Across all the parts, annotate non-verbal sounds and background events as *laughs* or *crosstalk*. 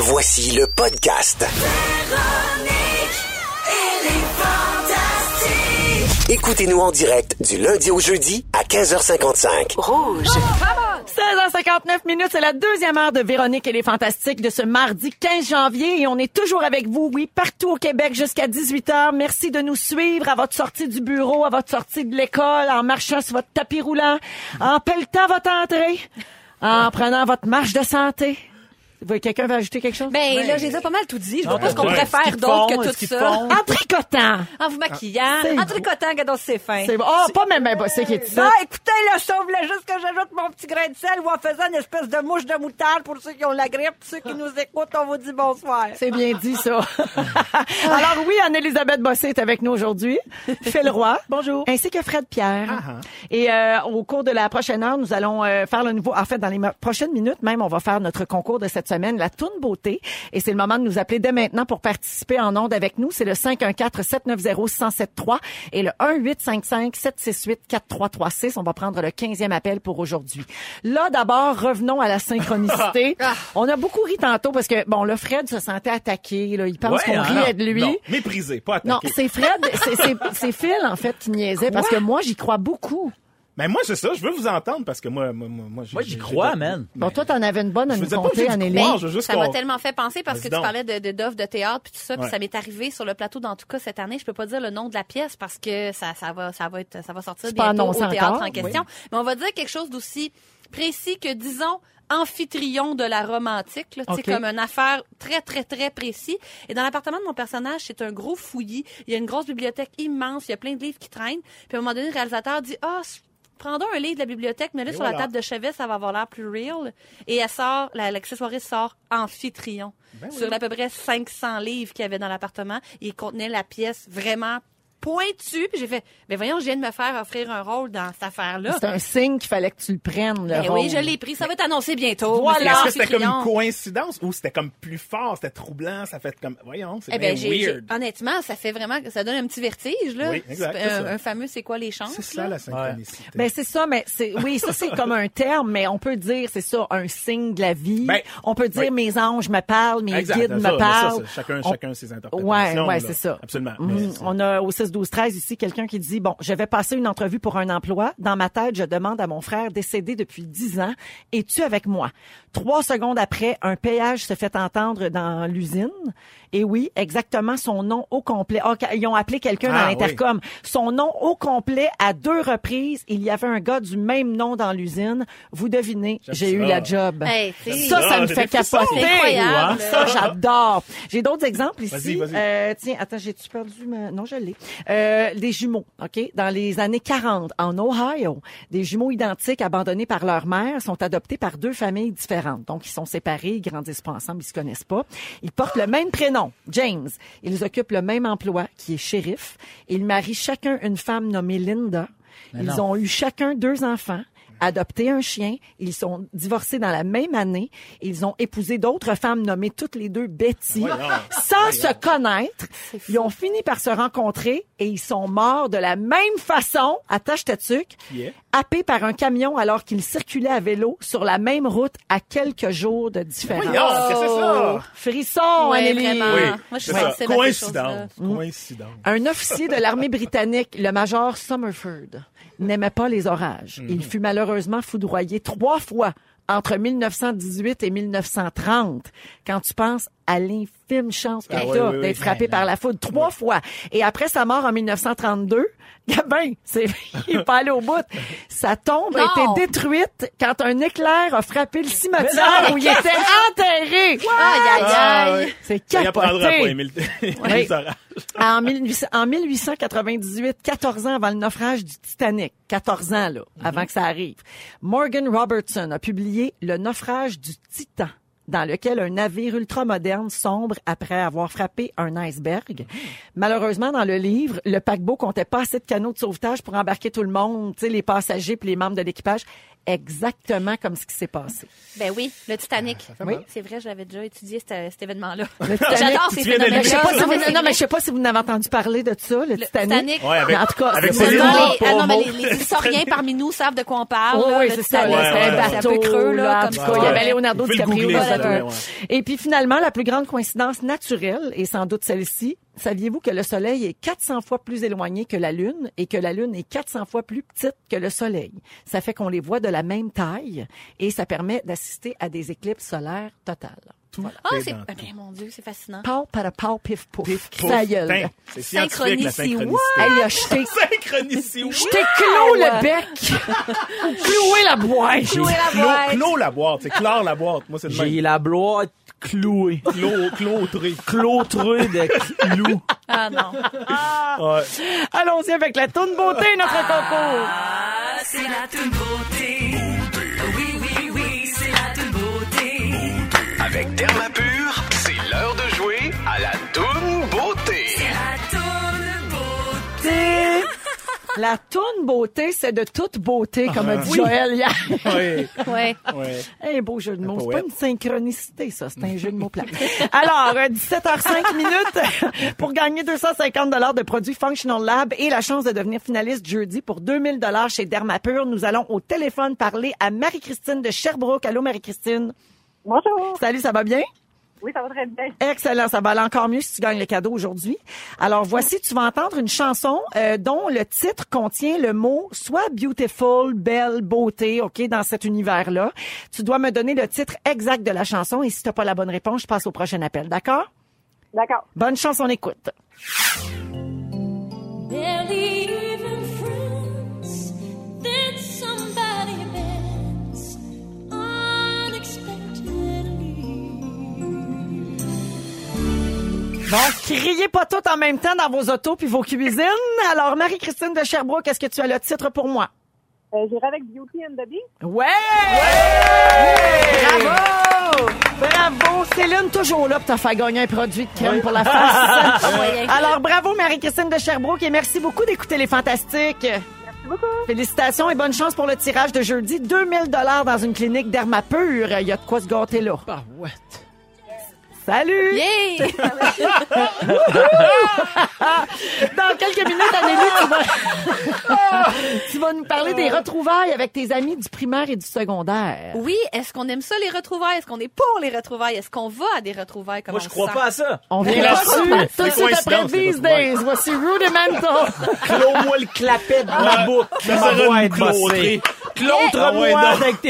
Voici le podcast. Écoutez-nous en direct du lundi au jeudi à 15h55. Rouge. 16h59 minutes, c'est la deuxième heure de Véronique et les Fantastiques de ce mardi 15 janvier et on est toujours avec vous, oui, partout au Québec jusqu'à 18h. Merci de nous suivre à votre sortie du bureau, à votre sortie de l'école, en marchant sur votre tapis roulant, en pelletant votre entrée, en prenant votre marche de santé. Quelqu'un veut ajouter quelque chose? Ben, là, j'ai déjà pas mal tout dit. Je vois pas ce qu'on pourrait faire d'autre que tout ça. En tricotant! En vous maquillant, C'est en tricotant, regardons c'est fin. C'est bon. Oh, pas même un bossé qui est ici. Ah, écoutez, là, ça voulait juste que j'ajoute mon petit grain de sel ou en faisant une espèce de mouche de moutarde pour ceux qui ont la grippe. Ceux qui nous écoutent, on vous dit bonsoir. C'est bien dit, ça. *laughs* Alors oui, Anne-Elisabeth Bossé est avec nous aujourd'hui. Phil Roy. *laughs* Bonjour. Ainsi que Fred Pierre. Et euh, au cours de la prochaine heure, nous allons euh, faire le nouveau... En fait, dans les prochaines minutes même, on va faire notre concours de cette semaine, la Toune Beauté. Et c'est le moment de nous appeler dès maintenant pour participer en ondes avec nous. C'est le 514-790-1073 et le 1855-768-4336. On va prendre le 15e appel pour aujourd'hui. Là, d'abord, revenons à la synchronicité. *laughs* on a beaucoup ri tantôt parce que, bon, le Fred se sentait attaqué. Là. Il pense Ouais, qu'on hein, riait non, de lui. non, méprisé, pas Non, attaqué. c'est Fred, c'est- c'est c'est Phil en fait qui niaisait parce que moi j'y crois beaucoup. Mais moi, c'est ça, je veux vous entendre parce que moi, moi, moi, moi, j'ai- Moi, j'y crois, man. Bon, toi t'en avais une bonne à Je nous de Anneli. juste Ça m'a tellement fait penser parce que tu parlais de, de d'offres de théâtre puis tout ça, puis Ouais. ça m'est arrivé sur le plateau dans tout cas cette année. Je peux pas dire le nom de la pièce parce que ça, ça va, ça va être, ça va sortir bientôt au théâtre encore, en question. Mais on va dire quelque chose d'aussi précis que disons amphitryon de la romantique, là, Tu sais, Ok. comme une affaire très, très, très précis. Et dans l'appartement de mon personnage, c'est un gros fouillis. Il y a une grosse bibliothèque immense. Il y a plein de livres qui traînent. Puis à un moment donné, le réalisateur dit, ah, prends donc un livre de la bibliothèque, mais là, sur la table de chevet, ça va avoir l'air plus real. Et elle sort, la- l'accessoiriste sort Amphitryon. Ben Sur à peu près 500 livres qu'il y avait dans l'appartement. Il contenait la pièce vraiment pointue. Puis j'ai fait, mais voyons, je viens de me faire offrir un rôle dans cette affaire-là. C'est un signe qu'il fallait que tu le prennes, le Ben rôle. oui, je l'ai pris. Ça va être annoncé bientôt. Voilà. Est-ce que c'était comme une coïncidence ou c'était comme plus fort, c'était troublant, ça fait comme, voyons, c'est Eh bien ben, weird. honnêtement, ça fait vraiment, ça donne un petit vertige, là. Oui, exact, C'est c'est un, fameux, c'est quoi les chances? C'est ça là? la synchronicité. Ben c'est ça, mais c'est oui, ça c'est comme un terme, mais on peut dire c'est ça un signe de la vie. Ben, on peut dire oui. mes anges me parlent, mes Exact, guides ça, me parlent. ça, chacun- On- chacun ses interprétations, Ouais, ouais, là. c'est ça. Absolument. Mhm. On a au 6 12 13 ici quelqu'un qui dit bon, je vais passer une entrevue pour un emploi. Dans ma tête, je demande à mon frère décédé depuis 10 ans, es-tu avec moi? Trois secondes après, un péage se fait entendre dans l'usine. Et oui, exactement son nom au complet. Ah, ils ont appelé quelqu'un Ah, dans l'intercom. Son nom au complet à deux reprises. Il y avait un gars du même nom dans l'usine. Vous devinez, j'ai eu ça. la job. Hey, sais, Ça, ça Ah, me fait capoter. Ça, j'adore. J'ai d'autres exemples ici. Vas-y, vas-y. Euh, tiens, attends, j'ai-tu perdu ma... Non, je l'ai. Euh, des jumeaux, OK? Dans les années 40, en Ohio, des jumeaux identiques abandonnés par leur mère sont adoptés par deux familles différentes. Donc, ils sont séparés, ils grandissent pas ensemble, ils se connaissent pas. Ils portent le même prénom, James. Ils occupent le même emploi, qui est shérif. Ils marient chacun une femme nommée Linda. Ils non. ont eu chacun deux enfants adopté un chien. Ils sont divorcés dans la même année. Ils ont épousé d'autres femmes nommées toutes les deux Betty. Sans se connaître, ils ont fini par se rencontrer et ils sont morts de la même façon, attache ta tuque, Qui est? happés par un camion alors qu'ils circulaient à vélo sur la même route à quelques jours de différence. C'est ça? Frisson, Ouais, vraiment. Oui, Moi, je ça. à ces choses-là. Coïncidence. Coïncidence. Un officier de l'armée britannique, le major Summerford, n'aimait pas les orages. Il fut malheureusement foudroyé trois fois entre 1918 et 1930. Quand tu penses à l'infime chance Ah oui, oui. d'être frappé par la foudre trois fois. Et après sa mort en 1932, Gabin, *laughs* c'est, *laughs* il est pas allé au bout. Sa tombe a été détruite quand un éclair a frappé le cimetière où il était *laughs* enterré. Aïe, aïe, Ah, aïe. ouais. C'est capoté. Oui. En, 1800 en 1898, 14 ans avant le naufrage du Titanic, 14 ans là, avant que ça arrive, Morgan Robertson a publié Le naufrage du Titan dans lequel un navire ultramoderne sombre après avoir frappé un iceberg. Malheureusement, dans le livre, le paquebot comptait pas assez de canaux de sauvetage pour embarquer tout le monde, tu sais, les passagers puis les membres de l'équipage. Exactement comme ce qui s'est passé. Ben oui, le Titanic. oui, mal. c'est vrai, j'avais déjà étudié cet, cet événement-là. *laughs* J'adore ces phénomènes Mais je sais pas si non, vous, mais non, je sais pas si vous n'avez entendu parler de ça, le, Le Titanic. Titanic. Ouais, avec, en tout cas, avec les, ah non, mais les, les historiens parmi nous savent de quoi on parle. Oh, oui, c'est ça. Titanic, Ouais, ouais, C'était un c'est un bateau, peu creux, là. comme tout ça. cas, il y avait. Leonardo DiCaprio ouais. Et puis finalement, la plus grande coïncidence naturelle, et sans doute celle-ci, saviez-vous que le Soleil est 400 fois plus éloigné que la Lune et que la Lune est 400 fois plus petite que le Soleil? Ça fait qu'on les voit de la même taille et ça permet d'assister à des éclipses solaires totales. Ah, Et c'est. dans Ah, ben, mon Dieu, c'est fascinant. Pau, para pau, pif, pouf. Pif, pouf. Sa gueule. Putain, C'est scientifique, la Synchronicité. synchronicité. Hey, là, je t'ai *laughs* Synchronicité, oui. je t'ai cloué le bec. Ou cloué la boîte. Jouer la Clos, boîte. clos la boîte, c'est clore la boîte. Moi, c'est le J'ai même. la boîte clouée. Clos, clôtré. Clôtrée de clous. Ah non. Ouais. Allons-y avec la toune beauté, notre concours. Ah, c'est la toute beauté. La toune beauté, c'est de toute beauté, comme a dit Oui. Joël hier. Ouais. Ouais. Un beau jeu de mots. C'est pas une synchronicité, ça. C'est un jeu de mots plat. Alors, euh, 17h05 *laughs* minutes pour gagner 250 dollars de produits Functional Lab et la chance de devenir finaliste jeudi pour 2000 dollars chez Dermapur. Nous allons au téléphone parler à Marie-Christine de Sherbrooke. Allô, Marie-Christine? Bonjour. Salut, ça va bien? Oui, ça va très bien. Excellent, ça va aller encore mieux si tu gagnes le cadeau aujourd'hui. Alors voici, tu vas entendre une chanson euh, dont le titre contient le mot soit beautiful, belle, beauté, ok, dans cet univers-là. Tu dois me donner le titre exact de la chanson et si tu n'as pas la bonne réponse, je passe au prochain appel, d'accord? D'accord. Bonne chance, on écoute. Bon, criez pas tout en même temps dans vos autos puis vos cuisines. Alors, Marie-Christine de Sherbrooke, est-ce que tu as le titre pour moi? Euh, J'irai avec Beauty and the Beast. Ouais! Bravo! Bravo! Céline, toujours là pour te faire gagner un produit de crème pour la face. *laughs* Alors, bravo Marie-Christine de Sherbrooke et merci beaucoup d'écouter Les Fantastiques. Merci beaucoup. Félicitations et bonne chance pour le tirage de jeudi. 2000 dollars dans une clinique Dermapur. Il y a de quoi se gâter là. Ah ouais. Salut! Yay! *laughs* Dans quelques minutes, Anélie, tu vas... *laughs* tu vas nous parler des retrouvailles avec tes amis du primaire et du secondaire. Oui, est-ce qu'on aime ça, les retrouvailles? Est-ce qu'on est pour les retrouvailles? Est-ce qu'on va à des retrouvailles? Comment Moi, je crois pas à ça. On vient là-dessus. Tout de C'est suite après These. Days. Voici Rudimental. Clôt-moi le clapet de ma bouche. ça. Clôtre-moi Ouais, non. avec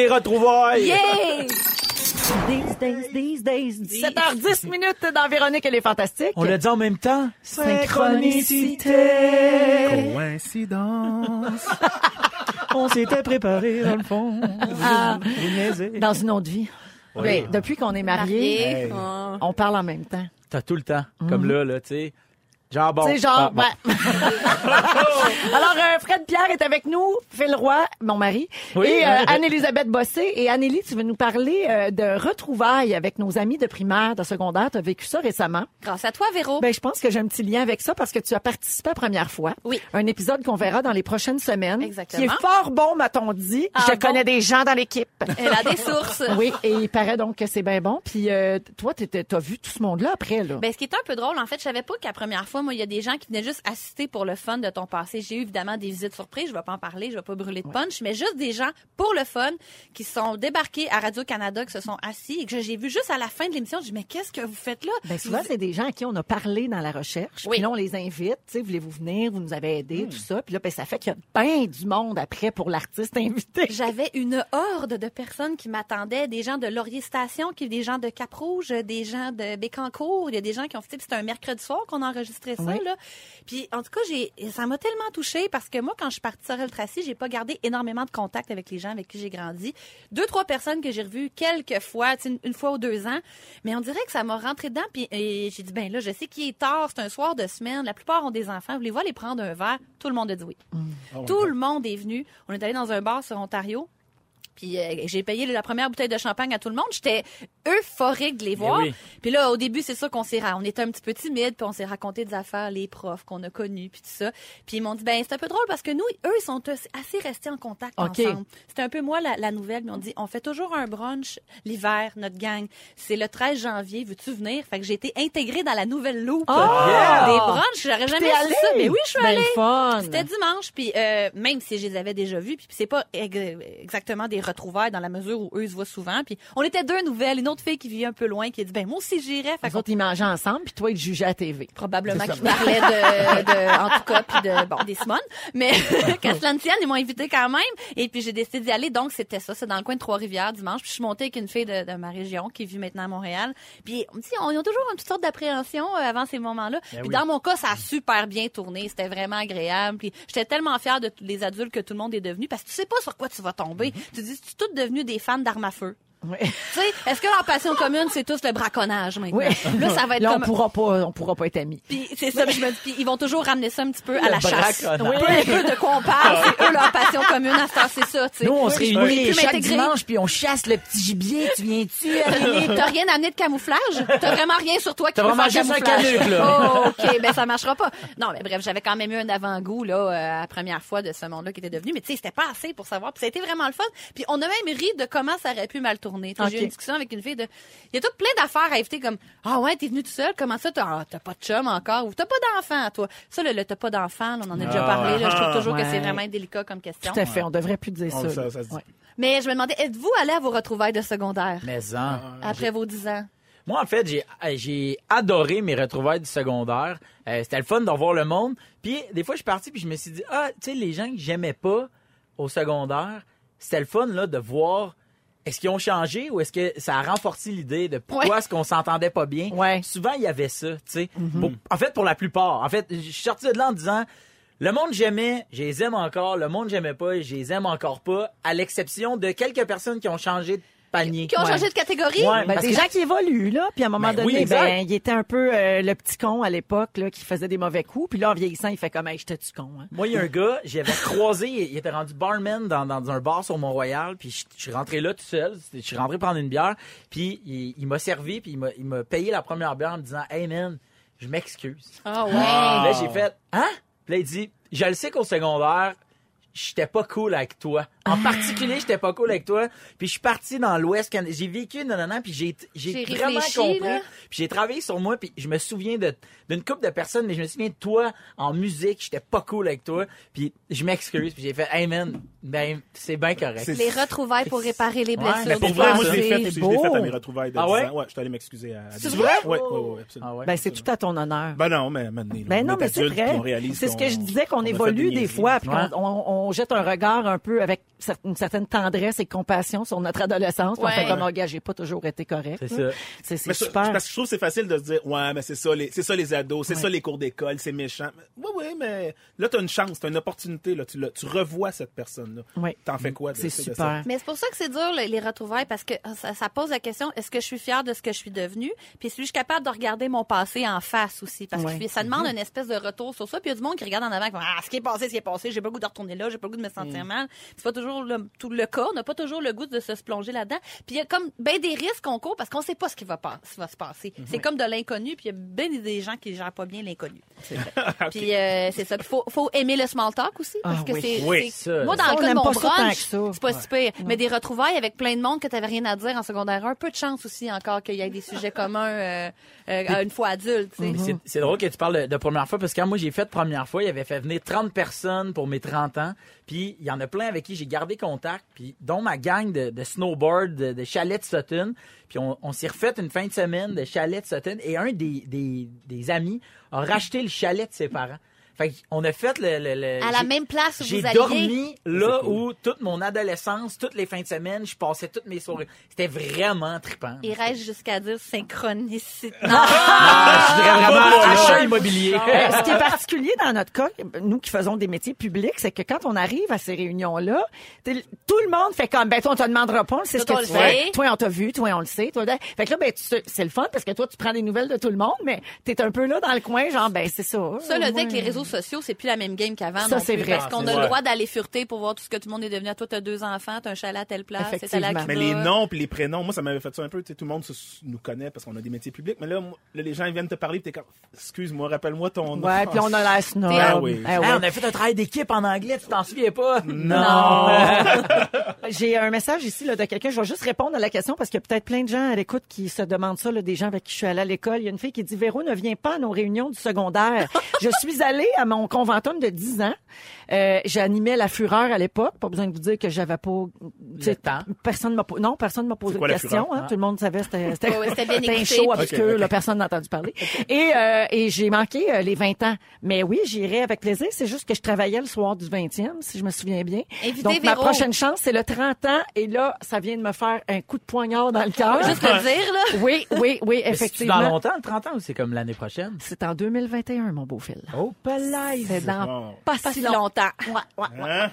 These days, these days. 17h10 minutes dans Véronique et les Fantastiques. On l'a dit en même temps. Synchronicité. Coïncidence. *laughs* On s'était préparé dans le fond. Ah. Dans une autre vie. Oui, depuis qu'on est mariés, Marié. Hey. On parle en même temps. T'as tout le temps. Comme là, là, tu sais. Genre, bon. Tu sais, genre, ah, bon. ouais. *laughs* Alors, euh, Fred Pierre est avec nous, Phil Roy, mon mari, Oui. et euh, Anne-Élisabeth Bossé. Et Annélie, tu veux nous parler euh, de retrouvailles avec nos amis de primaire, de secondaire. Tu as vécu ça récemment. Grâce à toi, Véro. Ben, je pense que j'ai un petit lien avec ça parce que tu as participé la première fois. Oui. Un épisode qu'on verra dans les prochaines semaines. Exactement. Qui est fort bon, m'a-t-on dit. Ah, je bon? connais des gens dans l'équipe. *laughs* Elle a des sources. oui, et il paraît donc que c'est bien bon. Puis euh, toi, t'étais- t'as vu tout ce monde-là après, là. Ben, ce qui est un peu drôle, en fait, je savais pas qu'à première fois, moi, il y a des gens qui venaient juste assister pour le fun de ton passé. J'ai eu évidemment des visites surprises, je vais pas en parler, je vais pas brûler de punch, mais juste des gens pour le fun qui sont débarqués à Radio-Canada, qui se sont assis et que j'ai vu juste à la fin de l'émission, je dis, mais qu'est-ce que vous faites là? Ben souvent, c'est des gens à qui on a parlé dans la recherche. Oui. Puis là, on les invite. Tu sais, voulez-vous venir? Vous nous avez aidé, tout ça. Puis là, ben, ça fait qu'il y a bien du monde après pour l'artiste invité. *laughs* J'avais une horde de personnes qui m'attendaient, des gens de Laurier Station, qui des gens de Cap-Rouge, des gens de Bécancourt, il y a des gens qui ont fait, c'était un mercredi soir qu'on a enregistré ça, Oui. là. Puis, en tout cas, j'ai, ça m'a tellement touchée parce que moi, quand je suis partie sur El Tracy, j'ai pas gardé énormément de contact avec les gens avec qui j'ai grandi. Deux, trois personnes que j'ai revues quelques fois, une, une fois ou deux ans. Mais on dirait que ça m'a rentré dedans puis et j'ai dit, ben là, je sais qu'il est tard, c'est un soir de semaine, la plupart ont des enfants, voulez-vous aller prendre un verre? Tout le monde a dit oui. Tout le monde est venu. On est allé dans un bar sur Ontario. Puis euh, j'ai payé la première bouteille de champagne à tout le monde. J'étais euphorique de les voir. oui. Puis là, au début, c'est sûr qu'on s'est, ra- on était un petit peu timide, puis on s'est raconté des affaires, les profs qu'on a connus, puis tout ça. Puis ils m'ont dit, ben c'est un peu drôle parce que nous, eux, ils sont assez restés en contact OK. ensemble. C'était un peu moi la, la nouvelle. Ils m'ont dit, on fait toujours un brunch l'hiver, notre gang. C'est le 13 janvier. Veux-tu venir? Fait que j'ai été intégrée dans la nouvelle loupe Ah! des brunchs. J'aurais jamais su ça. Mais oui, je suis Ben, allée. C'était dimanche, puis euh, même si je les avais déjà vus, puis c'est pas ex- exactement des retrouvailles dans la mesure où eux ils se voient souvent. Puis on était deux nouvelles, une autre fille qui vivait un peu loin qui a dit ben moi aussi j'irais. Fait Les qu'on autres, ils mangeaient ensemble, puis toi, ils te jugeaient à TV. probablement qui parlait de, de en tout cas puis de bon des Simone. Mais *laughs* qu'à cela ne tienne, ils m'ont invité quand même. Et puis j'ai décidé d'y aller. Donc c'était ça. C'est dans le coin de Trois-Rivières dimanche. Puis je suis montée avec une fille de, de ma région qui vit maintenant à Montréal. Puis on me dit on, ils ont toujours une petite sorte d'appréhension euh, avant ces moments-là. Puis oui. dans mon cas ça a super bien tourné. C'était vraiment agréable. Puis j'étais tellement fière de tous les adultes que tout le monde est devenu. Parce que tu sais pas sur quoi tu vas tomber. Tu dis toutes devenues des fans d'armes à feu Oui. tu sais est-ce que leur passion commune c'est tous le braconnage maintenant? Oui. là ça va être Là, on comme pourra pas, on pourra pas être amis. puis c'est ça, je me dis, puis ils vont toujours ramener ça un petit peu à la chasse. braconnage. Peu, peu de quoi on parle, c'est eux leur passion commune à ce temps, c'est ça, tu sais. Nous, on se Oui, réunit chaque dimanche, puis on chasse le petit gibier. Tu viens-tu? T'as rien amené de camouflage? T'as vraiment rien sur toi qui T'as peut vraiment faire juste un camouflage? canuc, là. Oh, OK, ben ça marchera pas. Non, mais bref, j'avais quand même eu un avant-goût, là, euh, la première fois de ce monde-là qui était devenu. Mais tu sais, c'était pas assez pour savoir. Puis ça a été vraiment le fun. Puis on a même ri de comment ça aurait pu mal tourner. J'ai eu une discussion avec une fille de... Il y a tout plein d'affaires à éviter comme, ah ouais, t'es venu tout seul, comment ça, t'as ah, t'as pas de chum encore, ou t'as pas d'enfant, toi. Ça, le, le t'as pas d'enfant, on en a déjà Ah, parlé, là, je trouve toujours que c'est vraiment délicat comme question. Tout à fait, on devrait plus dire On- ça. ça- là. ça se dit. Ouais. Mais je me demandais, êtes-vous allé à vos retrouvailles de secondaire? Mais en. après vos 10 ans? Moi, en fait, j'ai j'ai adoré mes retrouvailles du secondaire. Euh, C'était le fun de revoir le monde. Puis, des fois, je suis parti puis je me suis dit, ah, tu sais, les gens que j'aimais pas au secondaire, c'était le fun, là, de voir est-ce qu'ils ont changé ou est-ce que ça a renforcé l'idée de pourquoi Ouais. est-ce qu'on s'entendait pas bien? Ouais. Souvent, il y avait ça, tu sais. Pour- En fait, pour la plupart. En fait, je suis sorti de là en disant, le monde j'aimais, je les aime encore. Le monde j'aimais pas, je les aime encore pas. À l'exception de quelques personnes qui ont changé de panier. Qui ont Ouais. changé de catégorie? Ouais, Ben, des que- gens qui évoluent, là, puis à un moment Ben oui, donné, exact. ben, il était un peu euh, le petit con à l'époque, là, qui faisait des mauvais coups, puis là, en vieillissant, il fait comme, hey, j'étais-tu con, hein? Moi, il y a un gars, j'avais *laughs* croisé, il était rendu barman dans, dans un bar sur Mont-Royal, puis je, je suis rentré là tout seul, je suis rentré prendre une bière, puis il, il m'a servi, puis il m'a, il m'a payé la première bière en me disant « Hey man, je m'excuse. Ah ouais. Là, j'ai fait « Hein? » Puis là, il dit « Je le sais qu'au secondaire, j'étais pas cool avec toi. En particulier, j'étais pas cool avec toi. Puis je suis parti dans l'Ouest, j'ai vécu, non, non, non, puis j'ai, j'ai J'ai vraiment compris. là. Puis j'ai travaillé sur moi, puis je me souviens de, d'une couple de personnes, mais je me souviens de toi en musique, j'étais pas cool avec toi. Puis je m'excuse, puis j'ai fait, hey man, ben c'est bien correct. C'est- Les retrouvailles pour réparer les Ouais, blessures. Mais pour vrai, moi, je l'ai fait. Je l'ai fait à mes retrouvailles de Ah 10 ouais? ans. Ouais, je suis allé m'excuser à, C'est 10 vrai? Ouais, ouais, ouais, absolument. Ah ouais? Ben, c'est tout à ton honneur. Ben non, mais maintenant, Ben on non, est mais c'est vrai. puis on réalise C'est ce que je disais qu'on évolue des fois, puis Ouais. on, on jette un regard un peu avec une certaine tendresse et compassion sur notre adolescence. puis On Ouais. fait comme, oh, j'ai pas toujours été correct. C'est ça. C'est c'est Mais ça- super. Parce que je trouve que c'est facile de se dire, ouais, mais c'est ça, les, c'est ça les ados, c'est ça les cours d'école, c'est méchant. Oui, oui, mais là, t'as une chance, t'as une opportunité, là, tu, revois cette personne-là. Oui. T'en fais quoi de, C'est de ça? super. Mais c'est pour ça que c'est dur, les les retrouvailles, parce que euh, ça, ça pose la question, est-ce que je suis fière de ce que je suis devenue? Puis suis-je capable de regarder mon passé en face aussi? Parce Ouais. que ça demande une espèce de retour sur ça. Puis il y a du monde qui regarde en avant, qui ah, ce qui est passé, ce qui est passé, j'ai pas le goût de retourner là, j'ai pas le goût de me sentir mal. C'est pas toujours le, tout le cas, on n'a pas toujours le goût de se plonger là-dedans. Puis il y a comme ben des risques qu'on court parce qu'on sait pas ce qui va, pas, ce qui va se passer. C'est comme de l'inconnu, puis il y a ben des gens qui gèrent pas bien l'inconnu. *laughs* Puis euh, c'est ça. Puis faut, faut aimer le small talk aussi, parce Ah que oui. c'est... Oui. Moi, dans Ça, le cas de mon brunch, c'est pas super. Mais des retrouvailles avec plein de monde que t'avais rien à dire en secondaire 1, peu de chance aussi encore qu'il y ait des sujets communs euh, euh, une fois adulte. c'est- C'est drôle que tu parles de, de première fois parce que quand moi j'ai fait première fois, il avait fait venir 30 personnes pour mes 30 ans. Puis il y en a plein avec qui j'ai gardé contact, puis dont ma gang de, de snowboard de, de chalet de Sutton. Puis on, on s'est refait une fin de semaine de chalet de Sutton et un des, des, des amis a racheté le chalet de ses parents. Fait qu'on a fait le... le- le- À la j'ai- même place où J'ai vous alliez. dormi là où toute mon adolescence, toutes les fins de semaine, je passais toutes mes soirées. C'était vraiment trippant. Il reste jusqu'à dire synchronicité. *laughs* Ah, je dirais vraiment achat immobilier. Euh, ce qui est particulier dans notre cas, nous qui faisons des métiers publics, c'est que quand on arrive à ces réunions-là, tout le monde fait comme, ben toi, on te demandera pas, c'est ce que on tu fais. Toi, on t'a vu, toi, on le sait. Toi, fait que là, ben, tu sais, c'est le fun parce que toi, tu prends des nouvelles de tout le monde, mais t'es un peu là dans le coin, genre, ben, c'est ça. Ça, le dit avec les réseaux sociaux, c'est plus la même game qu'avant. Ça, c'est vrai. Parce qu'on a le droit d'aller fureter pour voir tout ce que tout le monde est devenu. À toi, t'as deux enfants, t'as un chalet à telle place, c'est à la Effectivement. Mais les noms puis les prénoms, moi, ça m'avait fait ça un peu. Tout le monde se- nous connaît parce qu'on a des métiers publics. Mais là, moi, là, les gens ils viennent te parler, puis t'es comme, excuse-moi, rappelle-moi ton nom. Ouais, puis on a l'air snob. Ah oui. Ah on a fait un travail d'équipe en anglais, tu t'en souviens pas? *laughs* Non. *laughs* J'ai un message ici là, de quelqu'un. Je vais juste répondre à la question parce qu'il y a peut-être plein de gens à l'écoute qui se demandent ça, là, des gens avec qui je suis allée à l'école. Il y a une fille qui dit Véro ne vient pas à nos réunions du secondaire. je suis allée à mon conventum de 10 ans. Euh, J'animais La Fureur à l'époque. Pas besoin de vous dire que j'avais pas... tu sais, temps. Personne m'a Non, personne m'a posé quoi de. Fureur? hein. Tout le monde savait. C'était c'était- Ouais, ouais, c'était bien c'était un show obscur. Ok, ok. là, personne n'a entendu parler. Et, euh, et j'ai manqué euh, les 20 ans. Mais oui, j'irai avec plaisir. C'est juste que je travaillais le soir du 20e, si je me souviens bien. Invitez Donc, ma Véro. prochaine chance, c'est le 30 ans. Et là, ça vient de me faire un coup de poignard dans le cœur. Juste le dire, là. Oui, oui, oui, effectivement. dans longtemps, le 30 ans, ou c'est comme l'année prochaine? C'est en 2021, mon beau fil. Oh, C'est dans Bon. pas Pas si longtemps. Ouais, ouais, ouais. Hein?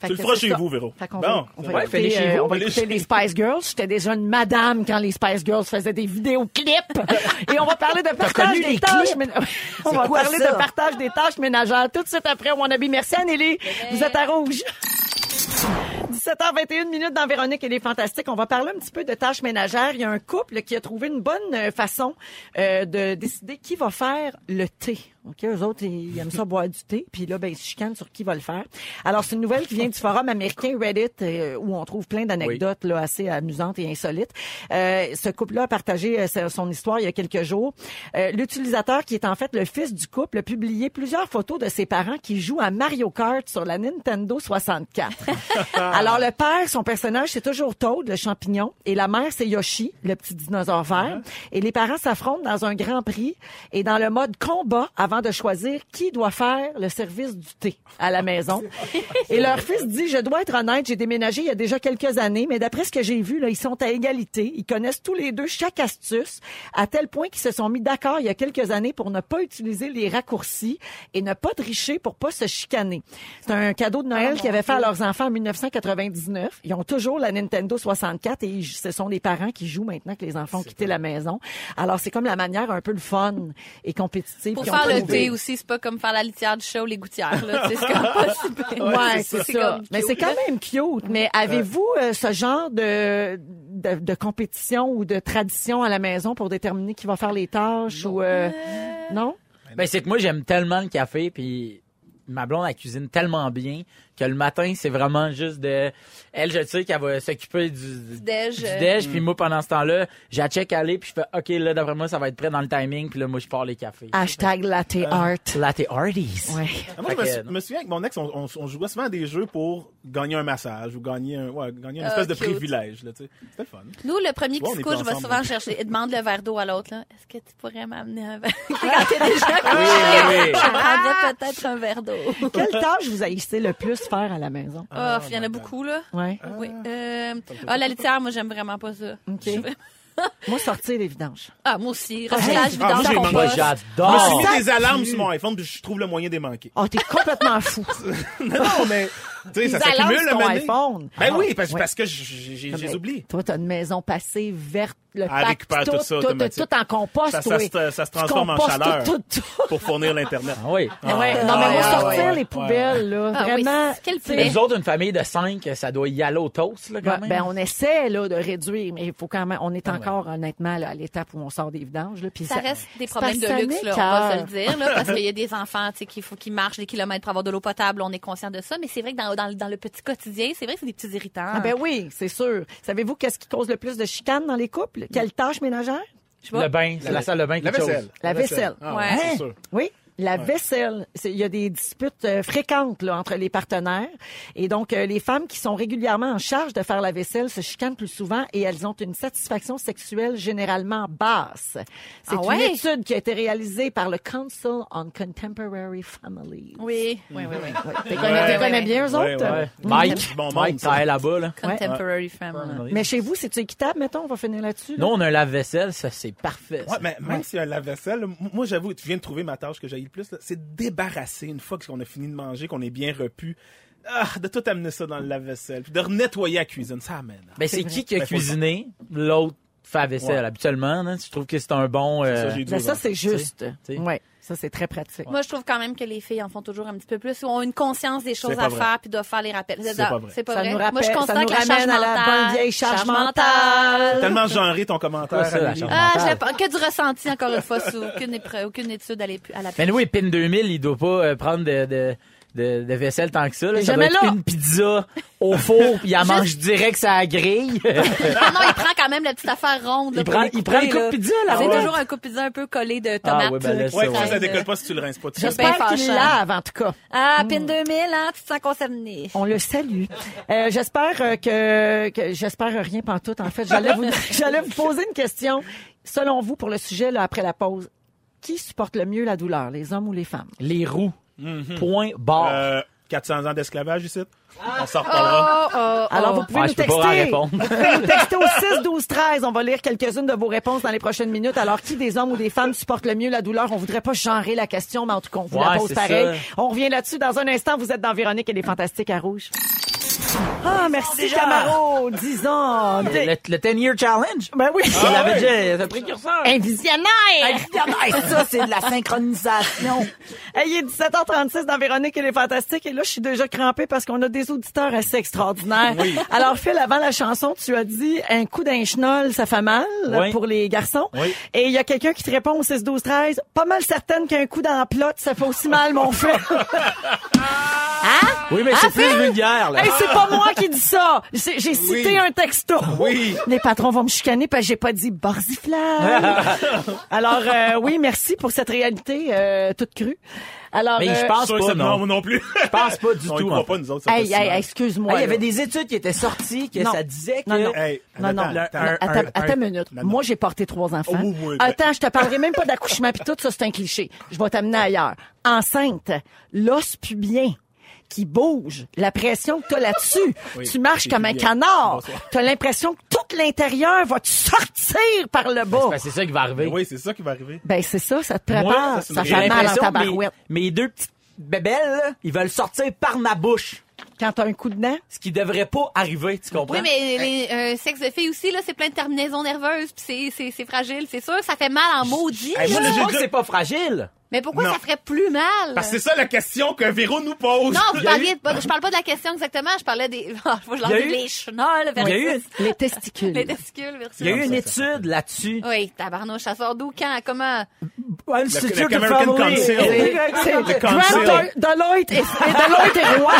Fait Tu le feras chez ça. vous, Véro. Fait Bon, on va Ouais, écouter, chez euh, vous. on va Fais-les écouter chez- les Spice Girls. J'étais déjà une madame quand les Spice Girls faisaient des vidéoclips. Et on va parler de partage des tâches. on va parler ça? de partage des tâches ménagères tout de suite après Wannabe. Merci Anneli. Vous êtes à rouge. 17h21 minutes dans Véronique et les Fantastiques. On va parler un petit peu de tâches ménagères. Il y a un couple qui a trouvé une bonne euh, façon euh, de décider qui va faire le thé. OK, eux autres, ils aiment ça boire du thé. Puis là, ben, ils se chicanent sur qui va le faire. Alors, c'est une nouvelle qui vient du forum américain Reddit euh, où on trouve plein d'anecdotes là, assez amusantes et insolites. Euh, ce couple-là a partagé euh, son histoire il y a quelques jours. Euh, L'utilisateur, qui est en fait le fils du couple, a publié plusieurs photos de ses parents qui jouent à Mario Kart sur la Nintendo 64. *laughs* Alors, le père, son personnage, c'est toujours Toad, le champignon, et la mère, c'est Yoshi, le petit dinosaure vert. Et les parents s'affrontent dans un grand prix et dans le mode combat avant de choisir qui doit faire le service du thé à la maison. Et leur fils dit, je dois être honnête, j'ai déménagé il y a déjà quelques années, mais d'après ce que j'ai vu, là, ils sont à égalité. Ils connaissent tous les deux chaque astuce, à tel point qu'ils se sont mis d'accord il y a quelques années pour ne pas utiliser les raccourcis et ne pas tricher pour pas se chicaner. C'est un cadeau de Noël qu'ils avaient fait à leurs enfants en 1999. Ils ont toujours la Nintendo 64 et ce sont les parents qui jouent maintenant que les enfants ont quitté la maison. Alors, c'est comme la manière un peu le fun et compétitive. Pour qu'ils ont faire le thé aussi, c'est pas comme faire la litière du chat ou les gouttières, là. C'est comme *laughs* pas. Ouais, c'est ça. comme Mais c'est quand même cute. Mais avez-vous euh, ce genre de, de de compétition ou de tradition à la maison pour déterminer qui va faire les tâches ou euh, non? Ben, c'est que moi, j'aime tellement le café, puis ma blonde, elle cuisine tellement bien que le matin, c'est vraiment juste de... Elle, je sais qu'elle va s'occuper du, du déj, du euh. puis moi, pendant ce temps-là, j'achèque aller, puis je fais, OK, là, d'après moi, ça va être prêt dans le timing, puis là, moi, je pars les cafés. Hashtag latte art. Latte Arties. Ouais. Ah, Moi, je me, souviens avec mon ex, on, on- on jouait souvent à des jeux pour gagner un massage ou gagner, un, ouais, gagner une Ah, espèce de privilège. là, tu sais. C'était le fun. Nous, le premier qui se couche, je vais ensemble. souvent chercher. Il demande le verre d'eau à l'autre, là. Est-ce que tu pourrais m'amener un verre? *laughs* Quand t'es déjà couché, oui, oui. je prendrais peut-être un verre d'eau. Quelle tâche vous haïssez le plus à la maison? Ah, il y en a beaucoup, là. Ouais. Oui. Euh, ah, la litière, moi, j'aime vraiment pas ça. OK. *laughs* Moi, sortir les vidanges. Ah, moi aussi. Ah, Recyclage, ah, moi, vidange, j'ai Moi, compost. Je me j'adore. suis mis ça des alarmes sur mon iPhone, puis je trouve le moyen de les manquer. Oh, t'es complètement fou. *laughs* non, mais tu sais, ça s'accumule ton iPhone. Ben Ah, oui, parce, ouais. parce que j'ai Mais oublié. Toi, t'as une maison passée verte, le Elle pack, récupère tout ça tout, tout en compost, Ça, ça se- ça se Tu transforme en chaleur. Tout, tout, tout. pour fournir l'Internet. Ah oui. Ouais, non, mais moi, ah, sortir ouais, les ouais. poubelles, là, Ah oui, vraiment. plaie. Nous autres, une famille de cinq, ça doit y aller au toast, là, quand Ben, même. ben, on essaie là de réduire, mais il faut quand même. On Ah est encore honnêtement là, à l'étape où on sort des vidanges. Là, puis Ça reste des problèmes de luxe, ça là, on va se le dire, là, parce qu'il y a des enfants, tu sais, qu'il faut qu'ils marchent des kilomètres pour avoir de l'eau potable, on est conscient de ça, mais c'est vrai que dans, dans, dans le petit quotidien, c'est vrai que c'est des petits irritants. Ah ben oui, c'est sûr. Savez-vous qu'est-ce qui cause le plus de chicanes dans les couples? Quelle tâche ménagère? Le bain, c'est la salle de bain La vaisselle. La vaisselle. Ah, Ouais. Hein? Oui. La vaisselle, C'est- il y a des disputes euh, fréquentes là, entre les partenaires et donc euh, les femmes qui sont régulièrement en charge de faire la vaisselle se chicanent plus souvent et elles ont une satisfaction sexuelle généralement basse. C'est Ah une ouais? étude qui a été réalisée par le Council on Contemporary Families. Oui, oui, oui, oui. Ouais. Tu connais, connais ouais, bien eux autres? ouais. Mike, Bon Mike, ça. travaille là-bas, là. Contemporary family. Mais chez vous, c'est-tu équitable, mettons? On va finir là-dessus. là? Nous, on a un lave-vaisselle, ça, c'est parfait. ça. Mais même s'il y a un lave-vaisselle, moi j'avoue, tu viens de trouver ma tâche que j'ai le plus, là, c'est débarrasser une fois qu'on a fini de manger, qu'on est bien repu. Ah, de tout amener ça dans le lave-vaisselle, puis de renettoyer la cuisine, ça amène. Ben, c'est qui qui a Ben, cuisiné? L'autre fait la vaisselle. Ouais. Habituellement, là, je trouve que c'est un bon... euh, Ça, Ben, ça, c'est juste. Ouais, ça, c'est très pratique. Moi, je trouve quand même que les filles en font toujours un petit peu plus, ou ont une conscience des choses à vrai. faire, puis doivent faire les rappels. C'est pas vrai. C'est pas Ça vrai. nous Moi, je rappelle- ça considère nous que la charge à la mentale- bonne vieille charge mentale. Tellement genré ton commentaire. Ça, la charge Ah, mentale? je l'ai pas. Que du ressenti, encore une fois, sous aucune, épreuve, aucune étude à, la Mais oui, PIN 2000, il doit pas euh, prendre de, de, de, de vaisselle tant que ça. Là. Ça doit être là. une pizza au four, puis il la *laughs* mange direct ça la grille. *laughs* Ah non, il prend quand même la petite affaire ronde. là, il prend, il prend le couper, coup de là. pizza, là. C'est ouais. toujours un coup de pizza un peu collé de Ah, tomates. ouais, ben là, qui ça, Ouais, ouais. ça, décolle pas si tu le rinces pas. tout J'espère qu'il lave, en tout cas. Ah, PIN 2000, hein, tu te sens concerné. On le salue. Euh, j'espère euh, que, que j'espère rien pantoute. En fait, j'allais vous *laughs* j'allais vous poser une question. Selon vous, pour le sujet là, après la pause, qui supporte le mieux la douleur, les hommes ou les femmes? Les roues. Point barre. Euh, 400 ans d'esclavage ici. On s'en reparlera. Oh, oh, oh. Alors, vous pouvez Ouais, nous texter. Vous pouvez nous texter au 6 12 13. On va lire quelques-unes de vos réponses dans les prochaines minutes. Alors, qui des hommes ou des femmes supporte le mieux la douleur? On voudrait pas genrer la question, mais en tout cas, on vous la pose pareil. ça. On revient là-dessus dans un instant. Vous êtes dans Véronique et les Fantastiques à Rouge. Ah, merci Déjà. Camaro. 10 ans. Le, le 10-year challenge? Ben oui. Il l'avait déjà, c'est un précurseur. Un visionnaire. Hey, ça, c'est de la synchronisation. *laughs* Hey, il est 17h36 dans Véronique et les Fantastiques et là, je suis déjà crampée parce qu'on a des auditeurs assez extraordinaires. Alors, Phil, avant la chanson, tu as dit un coup d'un chenol, ça fait mal Oui. pour les garçons. Oui. Et il y a quelqu'un qui te répond au 6 12 13 pas mal certaine qu'un coup dans la plotte, ça fait aussi mal, mon Phil. *laughs* Oui, mais c'est plus vulgaire, là. Hey, c'est pas moi qui dis ça. J'ai cité Oui. un texto. Oui. Les patrons vont me chicaner parce que j'ai pas dit borziflard. *laughs* Alors, euh, oui, merci pour cette réalité euh, toute crue. Alors, Mais je euh, pense que pas, ça- non. non, non plus. Je pense pas du On tout. croit en pas, nous autres. Hey, hey, excuse-moi. Ah, il y avait des études qui étaient sorties que Non. ça disait que... Non, non. Hey, Non, non, attends, non, attends. un- attends, un- attends un- une minute. Moi, j'ai porté trois enfants. Oh, oui, ben- Attends, je te parlerai même pas d'accouchement puis tout, ça, c'est un cliché. Je vais t'amener ailleurs. Enceinte, l'os pubien qui bouge, la pression que t'as là-dessus. *laughs* Oui, tu marches comme un canard. Bonsoir. T'as l'impression que tout l'intérieur va te sortir par le bas. Ben, c'est ça qui va arriver. Oui, c'est ça qui va arriver. Ben, c'est ça, ça te Moi, prépare. ça, fait mal en tabarouette. mes, mes deux petites bébelles, là, ils veulent sortir par ma bouche. Quand t'as un coup de dent, Ce qui devrait pas arriver, tu comprends? Oui, mais les, euh, sexe de filles aussi, là, c'est plein de terminaisons nerveuses, puis c'est, c'est, c'est fragile. C'est sûr, ça fait mal en maudit. Hey, Je moi, dis pas déjà- que c'est pas fragile. Mais pourquoi Non. ça ferait plus mal? Parce que c'est ça la question que Véro nous pose. Non, vous Il y a parliez, je parle pas de la question exactement, je parlais des, *laughs* faut que je leur Il y a dise eu- les chenolles Il y a eu, versus les testicules. *laughs* les testicules versus. il y a eu une ça, ça. étude là-dessus. Oui, tabarnouche, ça sort d'où, quand, comment? Institute le of American Family. Council. C'est Le council. Dol- Deloitte et, *laughs* et Deloitte et Roy.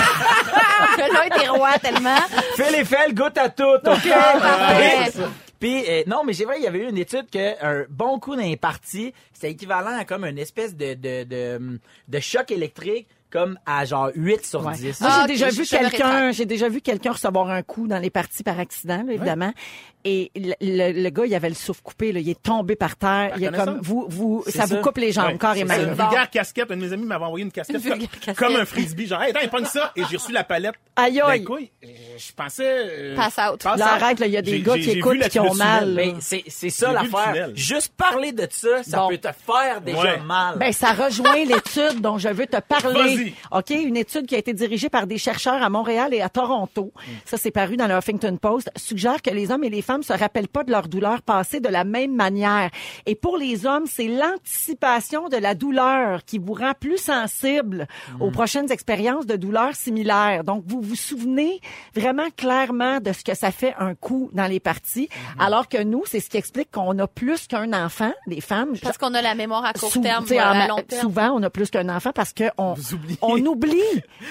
Là, t'es roi tellement. Fais les faits, goûte à tout, OK? parfait. Puis, euh, non, mais c'est vrai, il y avait eu une étude que un bon coup d'un parti, c'était équivalent à comme une espèce de, de, de, de choc électrique, comme à genre 8 sur Ouais. 10. Moi, Ah, j'ai ok, déjà vu quelqu'un, j'ai déjà vu quelqu'un recevoir un coup dans les parties par accident, là, évidemment. Et le, le- le gars, il avait le souffle coupé, là, il est tombé par terre. Il est connaissance. comme vous, vous, ça, ça. vous coupe les jambes Ouais, carrément. c'est Une Bon. vulgaire casquette. Un de mes amis m'avait envoyé une casquette, Une comme, vulgaire casquette. comme un frisbee. Genre, hey, attends, pogne ça? Et j'ai reçu la palette. Aïe, d'un aïe. Je pensais. euh, Pass out. pass Là, out. arrête, il y a des gars qui écoutent qui ont mal. Mais c'est, c'est ça l'affaire. Juste parler de ça, ça Bon. peut te faire déjà Ouais. mal. Ben, ça rejoint l'étude dont je veux te parler. Vas-y. OK, une étude qui a été dirigée par des chercheurs à Montréal et à Toronto. Ça, c'est paru dans le Huffington Post. Suggère que les hommes et les femmes se rappellent pas de leur douleur passée de la même manière. Et pour les hommes, c'est l'anticipation de la douleur qui vous rend plus sensible aux prochaines expériences de douleur similaires. Donc, vous vous souvenez vraiment clairement de ce que ça fait un coup dans les parties. Alors que nous, c'est ce qui explique qu'on a plus qu'un enfant, les femmes. Parce qu'on a la mémoire à court Sou- terme, ou à long terme. Souvent, on a plus qu'un enfant parce qu'on Vous oubliez. on oublie.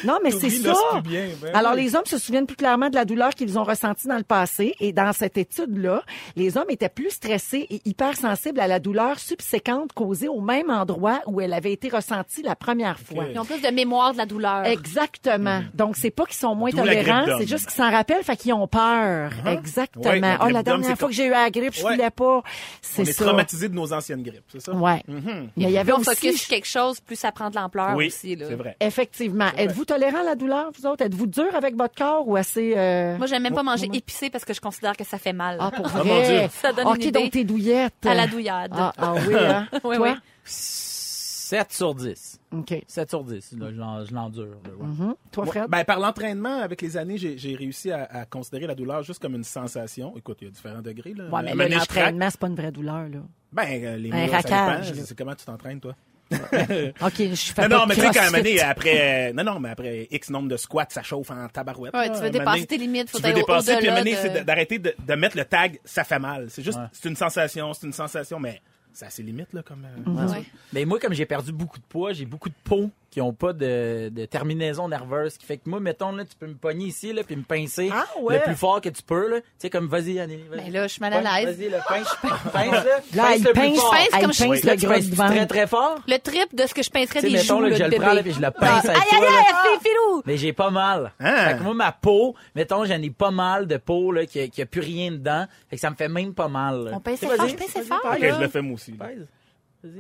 Non, mais c'est ça. ben Alors, oui. les hommes se souviennent plus clairement de la douleur qu'ils ont ressentie dans le passé. Et dans cette étude-là, les hommes étaient plus stressés et hypersensibles à la douleur subséquente causée au même endroit où elle avait été ressentie la première fois. Ils ont plus de mémoire de la douleur. Exactement. Donc, c'est pas qu'ils sont moins tolérants, c'est juste qu'ils s'en rappellent, fait qu'ils ont peur. Exactement. Ouais, la oh, la dernière fois comme- que j'ai eu la grippe, je Ouais. filais pas. On C'est est ça. traumatisé de nos anciennes grippes, c'est ça? Ouais. Mhm. Mais il y avait Plus on focus sur quelque chose, plus ça prend de l'ampleur Oui, aussi. Là. c'est vrai. Effectivement. Êtes-vous tolérant à la douleur, vous autres? Êtes-vous dur avec votre corps ou assez... euh, Moi, j'aime même pas manger épicé parce que je considère que ça fait mal. Ah, pour Ah, vrai? mon Dieu. Ça donne OK, une idée. donc t'es douillette. À la douillade. Ah, ah oui, hein? *laughs* Oui, Toi? oui. 7 sur 10. OK. 7 sur 10. Là, je l'en- je l'endure. là, ouais. Mhm. Toi, Moi, Fred? ben, par l'entraînement, avec les années, j'ai j'ai réussi à, à considérer la douleur juste comme une sensation. Écoute, il y a différents degrés. Là. ouais, mais Un là, craque. l'entraînement, c'est pas une vraie douleur, là. Ben, euh, les raquage, là. C'est comment tu t'entraînes, toi? *laughs* OK, je fais Non, pas non, de mais tu sais, quand même, après, euh, non, non, mais après X nombre de squats, ça chauffe en tabarouette. Ouais, là. tu veux dépasser donné, tes limites, faut Tu veux dépasser, puis de- c'est d'arrêter de, de mettre le tag, ça fait mal. C'est juste, Ouais. c'est une sensation, c'est une sensation, mais ça a ses limites, là, comme. euh, Ouais. Mais moi, comme j'ai perdu beaucoup de poids, j'ai beaucoup de peau qui ont pas de, de terminaison nerveuse. Qui fait que moi, mettons, là, tu peux me pogner ici, là, puis me pincer Ah, ouais. le plus fort que tu peux, là. Tu sais, comme, vas-y, Anneli, vas-y. Ben là, je suis mal à Pince, l'aise. Vas-y, le pince, pince, là. *laughs* Là, Pince il le plus pince, fort. pince comme pince je- le Là, tu gros du très, ventre. très fort. Le trip de ce que je pincerais Tu sais, des mettons, joues, là, je le prends, là, puis je le pince avec Aïe, aïe, filou! Mais j'ai pas mal. Hein? Fait que moi, ma peau, mettons, j'en ai pas mal de peau, là, qui a, qui a plus rien dedans. Fait que ça me fait même pas mal. On sais, fort, je fort, pince. Là. je le fais moi aussi. Vas-y.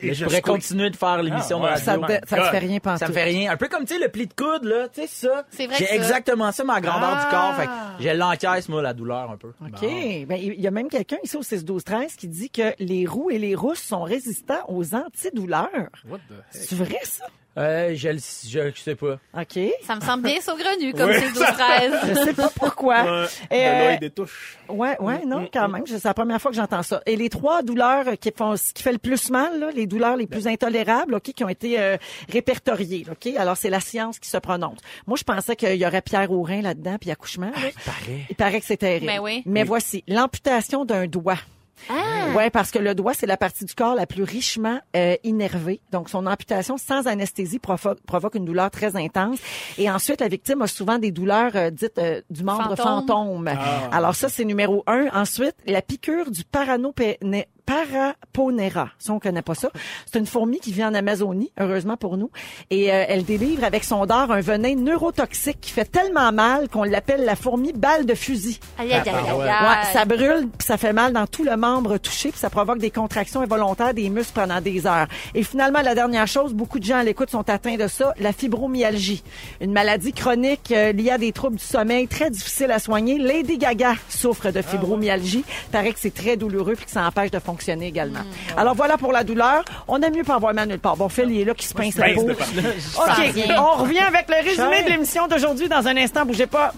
Et je je pourrais continuer de faire l'émission Ah, de ouais. radio. Ça, te- ça te God. fait rien penser. Ça me fait rien. Un peu comme, tu sais, le pli de coude, là. Tu sais, ça. C'est vrai J'ai exactement ça, ma grandeur Ah. du corps. Fait que je l'encaisse, moi, la douleur, un peu. OK. Ben, il y a même quelqu'un ici au 6-12-13 qui dit que les roux et les rousses sont résistants aux antidouleurs. What the heck? C'est vrai, ça? Euh, je le je, je sais pas. OK. Ça me semble bien saugrenu, comme Ouais. c'est 12-13. Je sais pas pourquoi. Ouais, euh, l'œil des touches. Ouais, ouais, non, quand même. C'est la première fois que j'entends ça. Et les trois douleurs qui font, qui fait le plus mal, là, les douleurs les plus intolérables, ok, qui ont été euh, répertoriées, ok. Alors c'est la science qui se prononce. Moi, je pensais qu'il y aurait Pierre Aurin là-dedans, puis accouchement. là. Pareil. Il paraît que c'est terrible. Ben oui. Mais voici l'amputation d'un doigt. Ah! Ouais, parce que le doigt, c'est la partie du corps la plus richement euh, innervée. Donc, son amputation sans anesthésie provoque, provoque une douleur très intense. Et ensuite, la victime a souvent des douleurs euh, dites euh, du membre Fantôme. fantôme. Alors ça, c'est numéro un. Ensuite, la piqûre du paranopé- Paraponera. Ça, on connaît pas ça. C'est une fourmi qui vit en Amazonie, heureusement pour nous. Et euh, elle délivre avec son dard un venin neurotoxique qui fait tellement mal qu'on l'appelle la fourmi balle de fusil. Aïe, aïe, aïe, aïe, Ouais, aïe. ça brûle, ça fait mal dans tout le membre touché, puis ça provoque des contractions involontaires des muscles pendant des heures. Et finalement, la dernière chose, beaucoup de gens à l'écoute sont atteints de ça, la fibromyalgie, une maladie chronique euh, liée à des troubles du sommeil très difficiles à soigner. Lady Gaga souffre de fibromyalgie. Paraît que c'est très douloureux puis que ça empêche de fonctionner également. Alors voilà pour la douleur. On aime mieux pas avoir mal nulle part. Bon, Phil, il est là qui se pince la pince peau. *laughs* OK, on revient avec le résumé de l'émission d'aujourd'hui dans un instant. Bougez pas.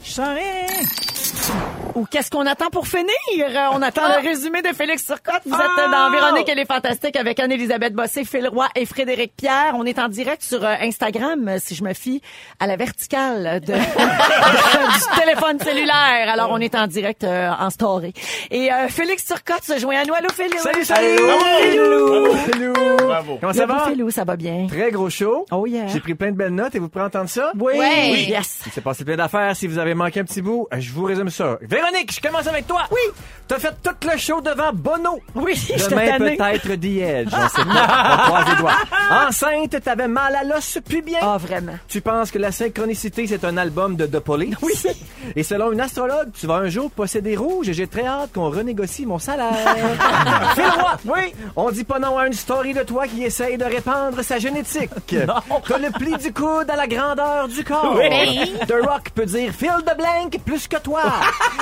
Ou qu'est-ce qu'on attend pour finir? Euh, On attend le résumé de Félix Turcotte. Vous êtes euh, dans Véronique, elle est fantastique avec Anne-Élisabeth Bossé, Phil Roy et Frédéric Pierre. On est en direct sur euh, Instagram, si je me fie à la verticale de, *laughs* du téléphone cellulaire. Alors, on est en direct euh, en story. Et euh, Félix Turcotte se joint à nous. Allô, Félix? Salut, salut! Bravo. Hello! Bravo. Comment ça va? Philou, ça va bien? Très gros show. Oh yeah. J'ai pris plein de belles notes et vous pouvez entendre ça? Oui. Oui. Yes. Il s'est passé plein d'affaires. Si vous avez manqué un petit bout, je vous résume ça. Véronique, je commence avec toi. Oui. T'as fait tout le show devant Bono. Oui, *laughs* je Demain peut-être The Edge. On sait pas. *laughs* On croise les doigts. Enceinte, t'avais mal à l'os plus bien. Ah, vraiment. Tu penses que la synchronicité, c'est un album de The Police? Oui. *laughs* Et selon une astrologue, tu vas un jour posséder rouge et j'ai très hâte qu'on renégocie mon salaire. Phil Roy, oui. On dit pas non à une story de toi qui essaye de répandre sa génétique. T'as le pli du coude à la grandeur du corps. Oui. The Rock peut dire Phil de blank plus que toi.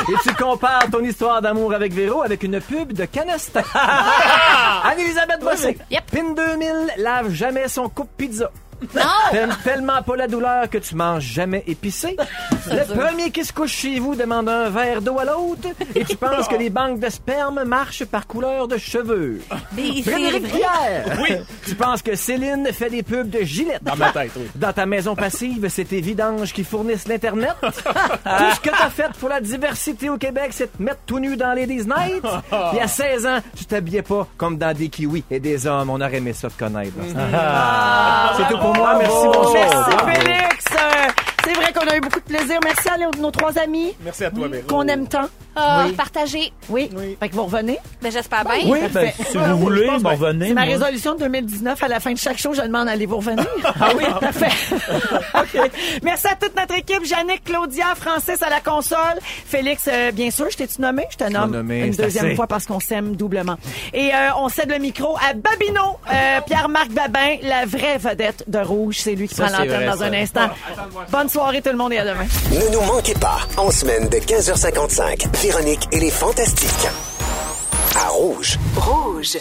Et tu compares ton histoire d'amour avec Véro avec une pub de Canasta. *laughs* Anne-Elisabeth Bossé. Yep. Pin 2000 lave jamais son coupe pizza. Non! T'aimes tellement pas la douleur que tu manges jamais épicé. Le premier qui se couche chez vous demande un verre d'eau à l'autre et tu penses que les banques de sperme marchent par couleur de cheveux. Mais Frédéric vrai. Pierre! Oui! Tu penses que Céline fait des pubs de gilets? Dans ma tête, oui. Dans ta maison passive, c'est tes vidanges qui fournissent l'Internet. tout ce que t'as fait pour la diversité au Québec, c'est te mettre tout nu dans les Night. *laughs* Il y a 16 ans, tu t'habillais pas comme dans des kiwis et des hommes. On aurait aimé ça te connaître. C'est tout pour moi. Merci, bonjour. Merci. Félix. Euh, C'est vrai qu'on a eu beaucoup de plaisir. Merci à nos, nos trois amis Merci à toi, qu'on aime tant. Ah, Oui. partagez. Oui. Oui. Fait que vous revenez? Ben, j'espère bien. Oui, ben, si vous voulez, pense bon, bien. venez. C'est ma moi. résolution de 2019. À la fin de chaque show, je demande allez-vous revenir? *laughs* Ah oui, *laughs* parfait. *laughs* OK. Merci à toute notre équipe. Jannick, Claudia, Francis à la console. Félix, euh, bien sûr, je t'ai-tu nommé? Je te nomme nommé, une c'est deuxième assez. fois parce qu'on s'aime doublement. Et euh, on cède le micro à Babino, euh, Pierre-Marc Babin, la vraie vedette de Rouge. C'est lui qui Ça, prend c'est l'antenne vrai, dans un instant. Bonne soirée tout le monde et à demain. Ne nous manquez pas, en semaine de 15h55, Véronique et les Fantastiques. À Rouge. Rouge.